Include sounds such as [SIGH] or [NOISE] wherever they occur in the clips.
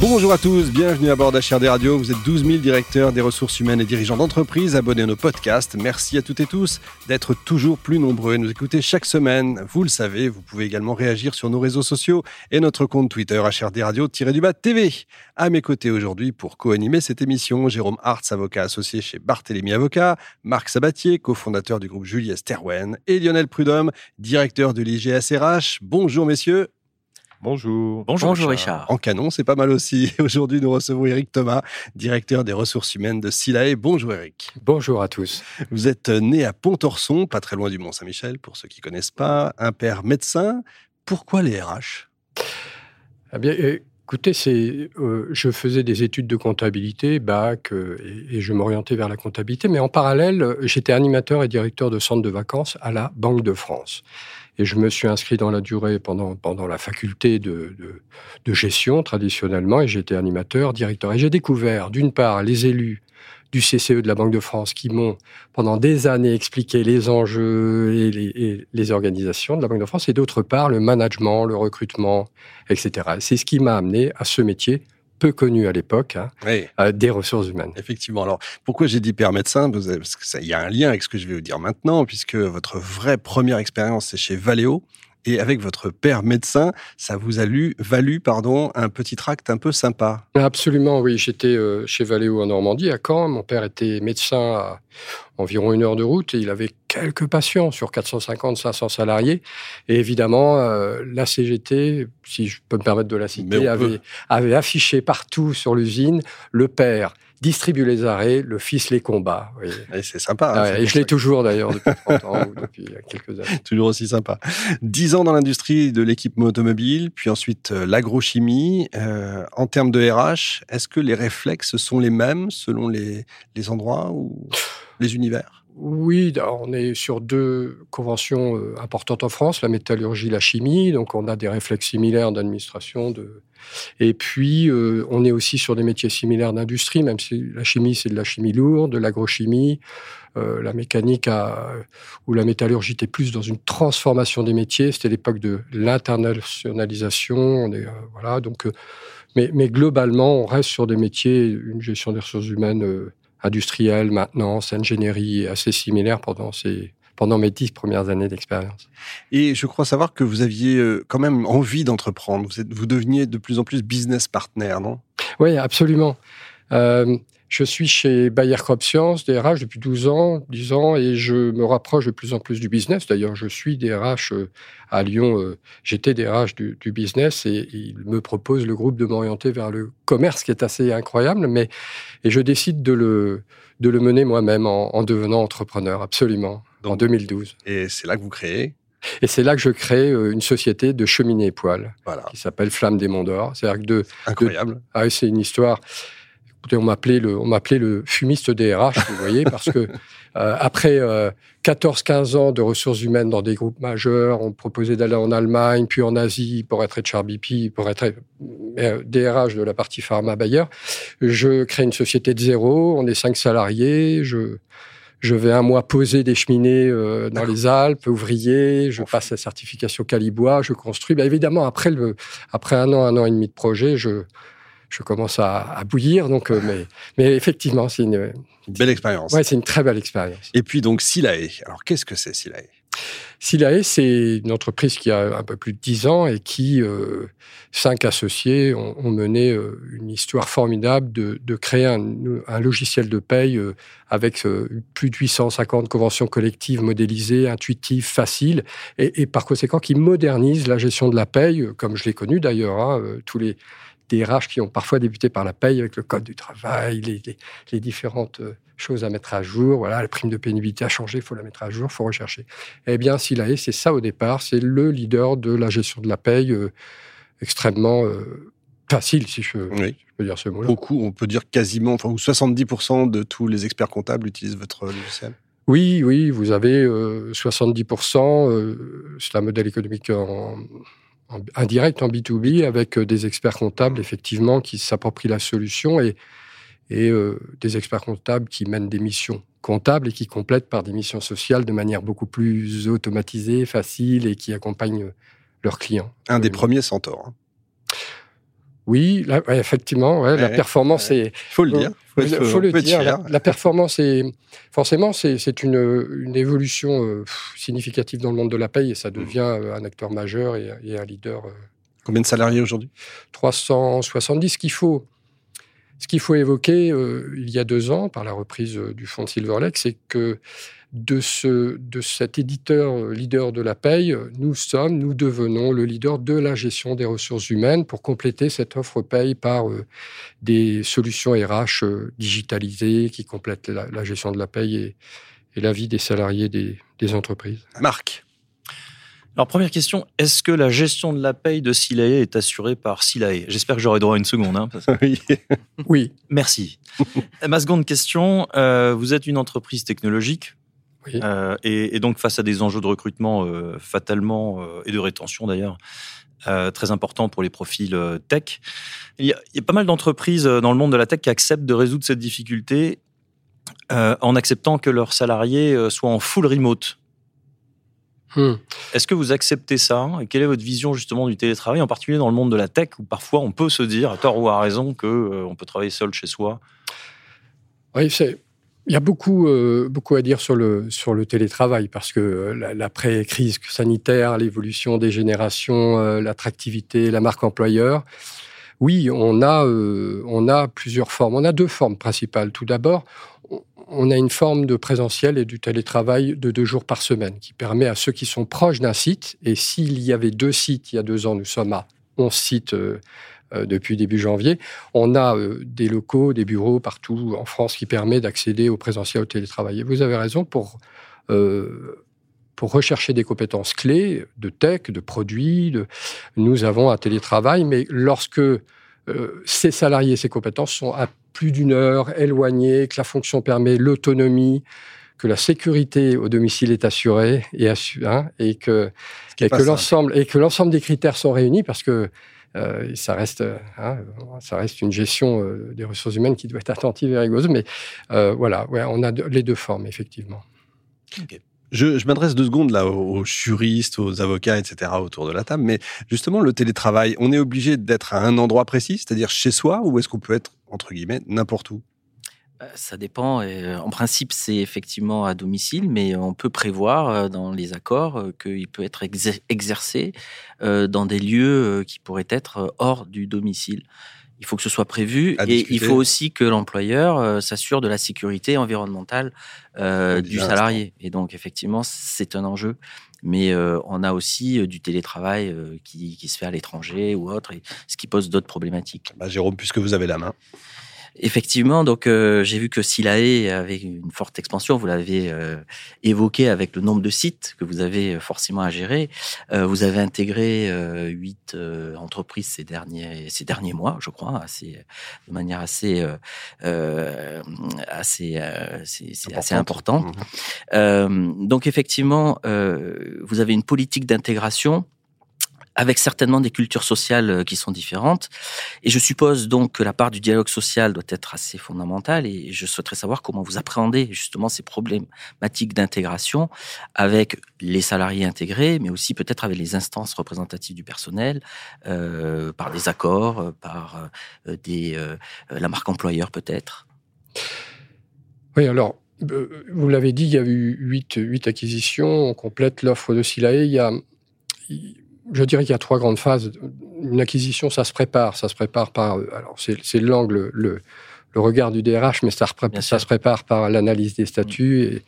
Bonjour à tous, bienvenue à bord d'HRD Radio. Vous êtes 12 000 directeurs des ressources humaines et dirigeants d'entreprise abonnés à nos podcasts. Merci à toutes et tous d'être toujours plus nombreux et nous écouter chaque semaine. Vous le savez, vous pouvez également réagir sur nos réseaux sociaux et notre compte Twitter HRD Radio-du-bas TV. À mes côtés aujourd'hui pour co-animer cette émission, Jérôme Hartz, avocat associé chez Barthélémy Avocat, Marc Sabatier, cofondateur du groupe Juliette Sterwen et Lionel Prudhomme, directeur de l'IGSRH. Bonjour messieurs. Bonjour. Bonjour, Richard. En canon, c'est pas mal aussi. [LAUGHS] Aujourd'hui, nous recevons Eric Thomas, directeur des ressources humaines de Silae. Bonjour Eric. Bonjour à tous. Vous êtes né à Pontorson, pas très loin du Mont-Saint-Michel, pour ceux qui connaissent pas, un père médecin. Pourquoi les RH eh bien, écoutez, euh, je faisais des études de comptabilité, bac, euh, et, je m'orientais vers la comptabilité, mais en parallèle, j'étais animateur et directeur de centre de vacances à la Banque de France. Et je me suis inscrit dans la durée pendant, la faculté de, de, de gestion traditionnellement, et j'étais animateur, directeur. Et j'ai découvert, d'une part, les élus du CCE de la Banque de France qui m'ont pendant des années expliqué les enjeux et les, et les, organisations de la Banque de France, et d'autre part le management, le recrutement, etc. C'est ce qui m'a amené à ce métier peu connu à l'époque, hein, oui. euh, des ressources humaines. Effectivement. Alors, pourquoi j'ai dit père médecin? Parce qu'il y a un lien avec ce que je vais vous dire maintenant, puisque votre vraie première expérience, c'est chez Valeo. Et avec votre père médecin, ça vous a lu, valu pardon, un petit tract un peu sympa. Absolument, oui. J'étais euh, chez Valeo en Normandie, à Caen. Mon père était médecin à environ une heure de route et il avait quelques patients sur 450-500 salariés. Et évidemment, euh, la CGT, si je peux me permettre de la citer, avait, avait affiché partout sur l'usine le père distribue les arrêts, le fils les combat. Oui. C'est sympa. Hein, ouais, et je l'ai toujours d'ailleurs depuis [LAUGHS] 30 ans ou depuis quelques années. Toujours aussi sympa. 10 ans dans l'industrie de l'équipement automobile, puis ensuite euh, l'agrochimie. Euh, en termes de RH, est-ce que les réflexes sont les mêmes selon les, les endroits ou les univers? Oui, on est sur deux conventions euh, importantes en France, la métallurgie, la chimie, donc on a des réflexes similaires d'administration. De... Et puis, euh, on est aussi sur des métiers similaires d'industrie, même si la chimie, c'est de la chimie lourde, de l'agrochimie, euh, la mécanique a, ou la métallurgie était plus dans une transformation des métiers. C'était l'époque de l'internationalisation. Voilà, donc, mais, globalement, on reste sur des métiers, une gestion des ressources humaines industrielle, maintenance, ingénierie, assez similaire pendant ces pendant mes dix premières années d'expérience. Et je crois savoir que vous aviez euh, quand même envie d'entreprendre. Vous, êtes, vous deveniez de plus en plus business partner, non? Oui, absolument. Euh, je suis chez Bayer Crop Science, DRH depuis 12 ans, 10 ans, et je me rapproche de plus en plus du business. D'ailleurs, je suis DRH euh, à Lyon. J'étais DRH du, du, business et il me propose le groupe de m'orienter vers le commerce, qui est assez incroyable. Mais et je décide de le de le mener moi-même en, en, devenant entrepreneur, absolument, Donc, en 2012. Et c'est là que vous créez? Et c'est là que je crée une société de cheminées et voilà. qui s'appelle Flamme des Monts d'Or. C'est-à-dire que de incroyable. De, ah, c'est une histoire. Écoutez, on m'appelait le, on m'appelait le fumiste DRH, vous voyez, parce que [LAUGHS] euh, après euh, 14-15 ans de ressources humaines dans des groupes majeurs, on proposait d'aller en Allemagne, puis en Asie pour être HRBP, pour être euh, DRH de la partie pharma Bayer. Je crée une société de zéro, on est cinq salariés, je je vais un mois poser des cheminées euh, dans les Alpes, ouvrier, je passe la certification Calibois, je construis. Bah, évidemment, après, le, après un an, un an et demi de projet, je, je commence à, à bouillir. Donc, euh, mais, mais effectivement, c'est une, une, belle expérience. Ouais, c'est une très belle expérience. Et puis donc Silae. Alors qu'est-ce que c'est Silae? Silae, c'est une entreprise qui a un peu plus de 10 ans et qui, euh, cinq associés, ont, ont mené euh, une histoire formidable de, de créer un, un, logiciel de paye euh, avec plus de 850 conventions collectives modélisées, intuitives, faciles, et, et, par conséquent qui modernise la gestion de la paye, comme je l'ai connu d'ailleurs, hein, tous les des RH qui ont parfois débuté par la paye avec le code du travail, les, les, les différentes choses à mettre à jour. Voilà, la prime de pénibilité a changé, il faut la mettre à jour, il faut rechercher. Eh bien, Silae, c'est ça au départ, c'est le leader de la gestion de la paye euh, extrêmement euh, facile, si je, oui. je, peux dire ce mot-là. Beaucoup, on peut dire quasiment, enfin, 70% de tous les experts comptables utilisent votre logiciel. Oui, oui, vous avez euh, 70%, euh, c'est un modèle économique en, indirect en B2B avec des experts comptables, effectivement, qui s'approprient la solution et, et des experts comptables qui mènent des missions comptables et qui complètent par des missions sociales de manière beaucoup plus automatisée, facile et qui accompagnent leurs clients. Un des premiers Centaures. Hein. Oui, effectivement, la performance est. Il faut le dire. Il faut, le dire. La, performance est forcément c'est une, évolution euh, significative dans le monde de la paye et ça devient euh, un acteur majeur et, un leader. Euh, Combien de salariés aujourd'hui? 370. Ce qu'il faut, ce qu'il faut évoquer il y a deux ans par la reprise du fonds de Silver Lake, c'est que de, ce, de cet éditeur euh, leader de la paye, nous sommes, nous devenons le leader de la gestion des ressources humaines pour compléter cette offre paye par euh, des solutions RH euh, digitalisées qui complètent la, gestion de la paye et, la vie des salariés des, entreprises. Marc. Alors, première question, est-ce que la gestion de la paye de Silae est assurée par Silae J'espère que j'aurai droit à une seconde. Hein, [LAUGHS] oui. oui. Merci. [LAUGHS] Ma seconde question, vous êtes une entreprise technologique, euh, et, donc face à des enjeux de recrutement euh, fatalement euh, et de rétention d'ailleurs très importants pour les profils tech, il y, a, pas mal d'entreprises dans le monde de la tech qui acceptent de résoudre cette difficulté en acceptant que leurs salariés soient en full remote. Hmm. Est-ce que vous acceptez ça? Et quelle est votre vision justement du télétravail, en particulier dans le monde de la tech, où parfois on peut se dire, à tort ou à raison, qu'on on peut travailler seul chez soi? Oui, c'est il y a beaucoup, euh, beaucoup à dire sur le, sur le télétravail parce que euh, l'après-crise sanitaire, l'évolution des générations, euh, l'attractivité, la marque employeur. Oui, on a, on a plusieurs formes. On a deux formes principales. Tout d'abord, on a une forme de présentiel et du télétravail de deux jours par semaine qui permet à ceux qui sont proches d'un site, et s'il y avait deux sites il y a deux ans, nous sommes à 11 sites euh, depuis début janvier. On a euh, des locaux, des bureaux partout en France qui permettent d'accéder au présentiel, au télétravail. Et vous avez raison pour euh, pour rechercher des compétences clés de tech, de produits. De... Nous avons un télétravail, mais lorsque ces salariés, ces compétences sont à plus d'une heure éloignés, que la fonction permet l'autonomie, que la sécurité au domicile est assurée et, assurée, hein, et que, et que l'ensemble et que l'ensemble des critères sont réunis parce que euh, ça reste, hein, ça reste une gestion euh, des ressources humaines qui doit être attentive et rigoureuse. Mais euh, voilà, on a les deux formes effectivement. Je, m'adresse deux secondes là aux, juristes, aux avocats, etc. autour de la table. Mais justement, le télétravail, on est obligé d'être à un endroit précis, c'est-à-dire chez soi, ou est-ce qu'on peut être entre guillemets n'importe où? euh, ça dépend. Euh, en principe, c'est effectivement à domicile, mais on peut prévoir euh, dans les accords qu'il peut être exercé dans des lieux qui pourraient être hors du domicile. Il faut que ce soit prévu et il faut aussi que l'employeur s'assure de la sécurité environnementale du salarié. Et donc, effectivement, c'est un enjeu. Mais on a aussi du télétravail qui, se fait à l'étranger ou autre, ce qui pose d'autres problématiques. Bah, Jérôme, puisque vous avez la main. Effectivement, donc euh, j'ai vu que Silae avait une forte expansion. Vous l'avez euh, évoqué avec le nombre de sites que vous avez euh, forcément à gérer. vous avez intégré huit entreprises ces derniers ces derniers mois, je crois, assez de manière assez assez c'est assez importante. Mmh. donc effectivement, vous avez une politique d'intégration avec certainement des cultures sociales euh, qui sont différentes. Et je suppose donc que la part du dialogue social doit être assez fondamentale et je souhaiterais savoir comment vous appréhendez justement ces problématiques d'intégration avec les salariés intégrés, mais aussi peut-être avec les instances représentatives du personnel, euh, par des accords, euh, par la marque employeur peut-être. Oui, alors vous l'avez dit, il y a eu huit acquisitions. On complète l'offre de Silae. Il y a, je dirais qu'il y a trois grandes phases. Une acquisition, ça se prépare. Ça se prépare par. Alors, c'est l'angle, le, le regard du DRH, mais ça, ça se prépare par l'analyse des statuts et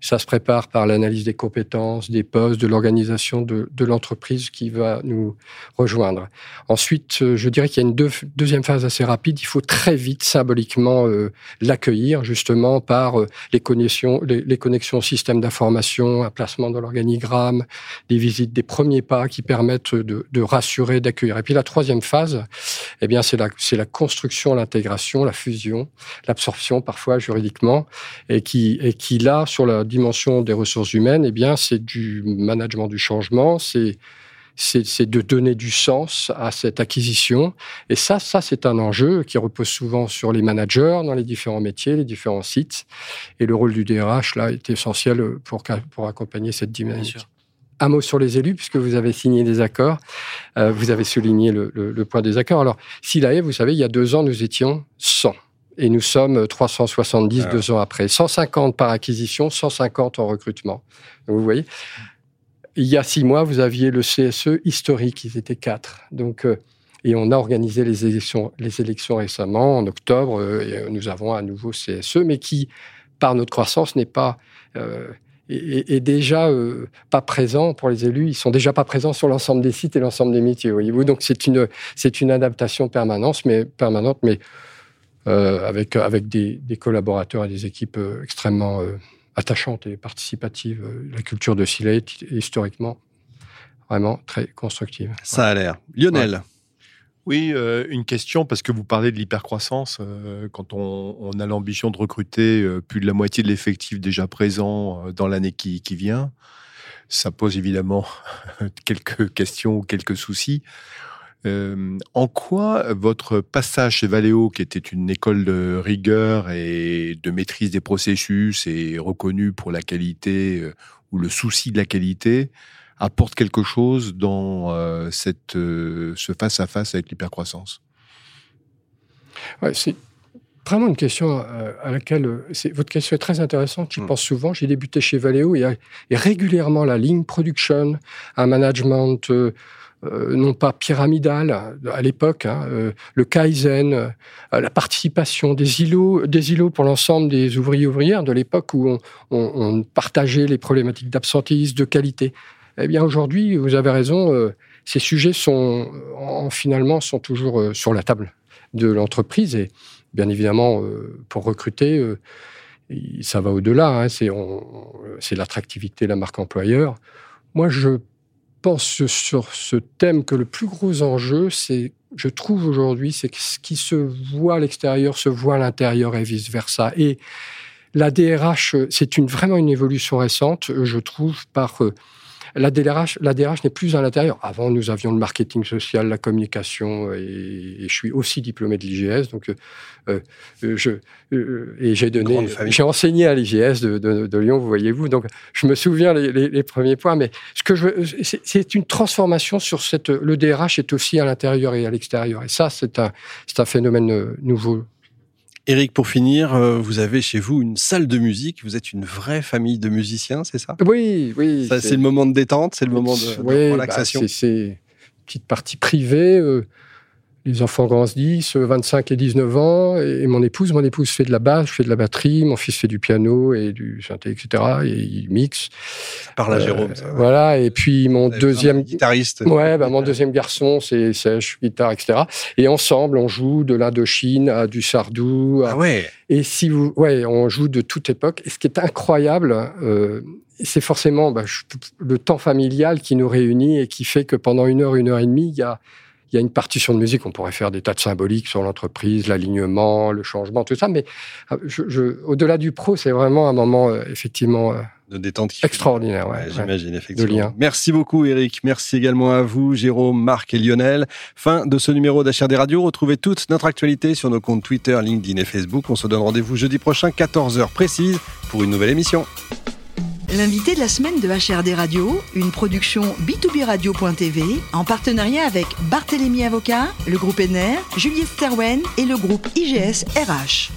ça se prépare par l'analyse des compétences, des postes, de l'organisation de, de l'entreprise qui va nous rejoindre. Ensuite, euh, je dirais qu'il y a une deuxième phase assez rapide. Il faut très vite, symboliquement, euh, l'accueillir justement par euh, les connexions, les, les connexions système d'information, un placement dans l'organigramme, des visites, des premiers pas qui permettent de, de rassurer, d'accueillir. Et puis la troisième phase, eh bien, c'est la, c'est la construction, l'intégration, la fusion, l'absorption parfois juridiquement, et qui, et qui là, sur la dimension des ressources humaines, eh bien, c'est du management du changement, c'est c'est de donner du sens à cette acquisition. Et ça, ça c'est un enjeu qui repose souvent sur les managers dans les différents métiers, les différents sites. Et le rôle du DRH, là, est essentiel pour, pour accompagner cette dynamique. Un mot sur les élus, puisque vous avez signé des accords. Euh, vous avez souligné le, le, point des accords. Alors, SILAE, vous savez, il y a deux ans, nous étions 100 et nous sommes 370 ah. deux ans après. 150 par acquisition, 150 en recrutement. vous voyez, il y a six mois, vous aviez le CSE historique, ils étaient quatre. Donc, euh, et on a organisé les élections, les élections récemment, en octobre, euh, et nous avons un nouveau CSE, mais qui, par notre croissance, n'est pas est, déjà pas présent pour les élus. Ils sont déjà pas présents sur l'ensemble des sites et l'ensemble des métiers. Voyez-vous, donc c'est une c'est une adaptation permanente, mais permanente, mais avec avec des, des, collaborateurs et des équipes extrêmement attachante et participative. Euh, la culture de Silet est historiquement vraiment très constructive. Ça a l'air. Lionel Oui, euh, une question, parce que vous parlez de l'hypercroissance. Euh, quand on, a l'ambition de recruter plus de la moitié de l'effectif déjà présent dans l'année qui, qui, vient, ça pose évidemment [LAUGHS] quelques questions ou quelques soucis. Euh, en quoi votre passage chez Valeo, qui était une école de rigueur et de maîtrise des processus et reconnue pour la qualité euh, ou le souci de la qualité, apporte quelque chose dans euh, cette, ce face-à-face avec l'hypercroissance? Ouais, C'est vraiment une question à laquelle votre question est très intéressante. J'y mmh. pense souvent. J'ai débuté chez Valeo et, et, régulièrement la ligne production, un management euh, non pas pyramidal à l'époque, hein, euh, le kaizen, euh, la participation des îlots, des îlots pour l'ensemble des ouvriers ouvrières de l'époque où on, partageait les problématiques d'absentéisme, de qualité. Eh bien aujourd'hui, vous avez raison, ces sujets sont finalement sont toujours sur la table de l'entreprise et bien évidemment pour recruter ça va au-delà, hein, c'est l'attractivité, la marque employeur. Moi, je pense sur ce thème que le plus gros enjeu, c'est, je trouve aujourd'hui, c'est que ce qui se voit à l'extérieur se voit à l'intérieur et vice versa. Et la DRH, c'est vraiment une évolution récente, je trouve, par euh, la DRH, la DRH n'est plus à l'intérieur. Avant, nous avions le marketing social, la communication, et, je suis aussi diplômé de l'IGS. Donc, euh, euh, je, euh, et j'ai donné, j'ai enseigné à l'IGS de, Lyon, vous voyez-vous. Donc, je me souviens les, premiers points. Mais ce que je, c'est une transformation sur cette. Le DRH est aussi à l'intérieur et à l'extérieur. Et ça, c'est un, c'est un phénomène nouveau Eric, pour finir, euh, vous avez chez vous une salle de musique. Vous êtes une vraie famille de musiciens, c'est ça? Oui, oui. c'est le moment de détente, c'est le moment de, bah, relaxation. c'est une petite partie privée. Euh, les enfants grandissent, 25 et 19 ans, et mon épouse, mon épouse fait de la basse, je fais de la batterie, mon fils fait du piano et du synthé, etc. Et il mixe. Par la Jérôme. Voilà. Et puis mon deuxième guitariste. Ouais, bah, mon deuxième garçon, c'est sèche, guitare, etc. Et ensemble, on joue de l'Indochine à du Sardou. Ah ouais. Et si vous, ouais, on joue de toute époque. Et ce qui est incroyable, euh, c'est forcément bah, le temps familial qui nous réunit et qui fait que pendant une heure, une heure et demie, il y a il y a une partition de musique, on pourrait faire des tas de symboliques sur l'entreprise, l'alignement, le changement, tout ça, mais euh, je, au-delà du pro, c'est vraiment un moment euh, effectivement euh, de détente extraordinaire. Ouais, J'imagine effectivement. Merci beaucoup Eric, merci également à vous Jérôme, Marc et Lionel. Fin de ce numéro d'HRD Radio. Retrouvez toute notre actualité sur nos comptes Twitter, LinkedIn et Facebook. On se donne rendez-vous jeudi prochain, 14h précise, pour une nouvelle émission. L'invité de la semaine de HRD Radio, une production b2b radio.tv en partenariat avec Barthélémy Avocat, le groupe NR, Juliette Sterwen et le groupe IGS RH.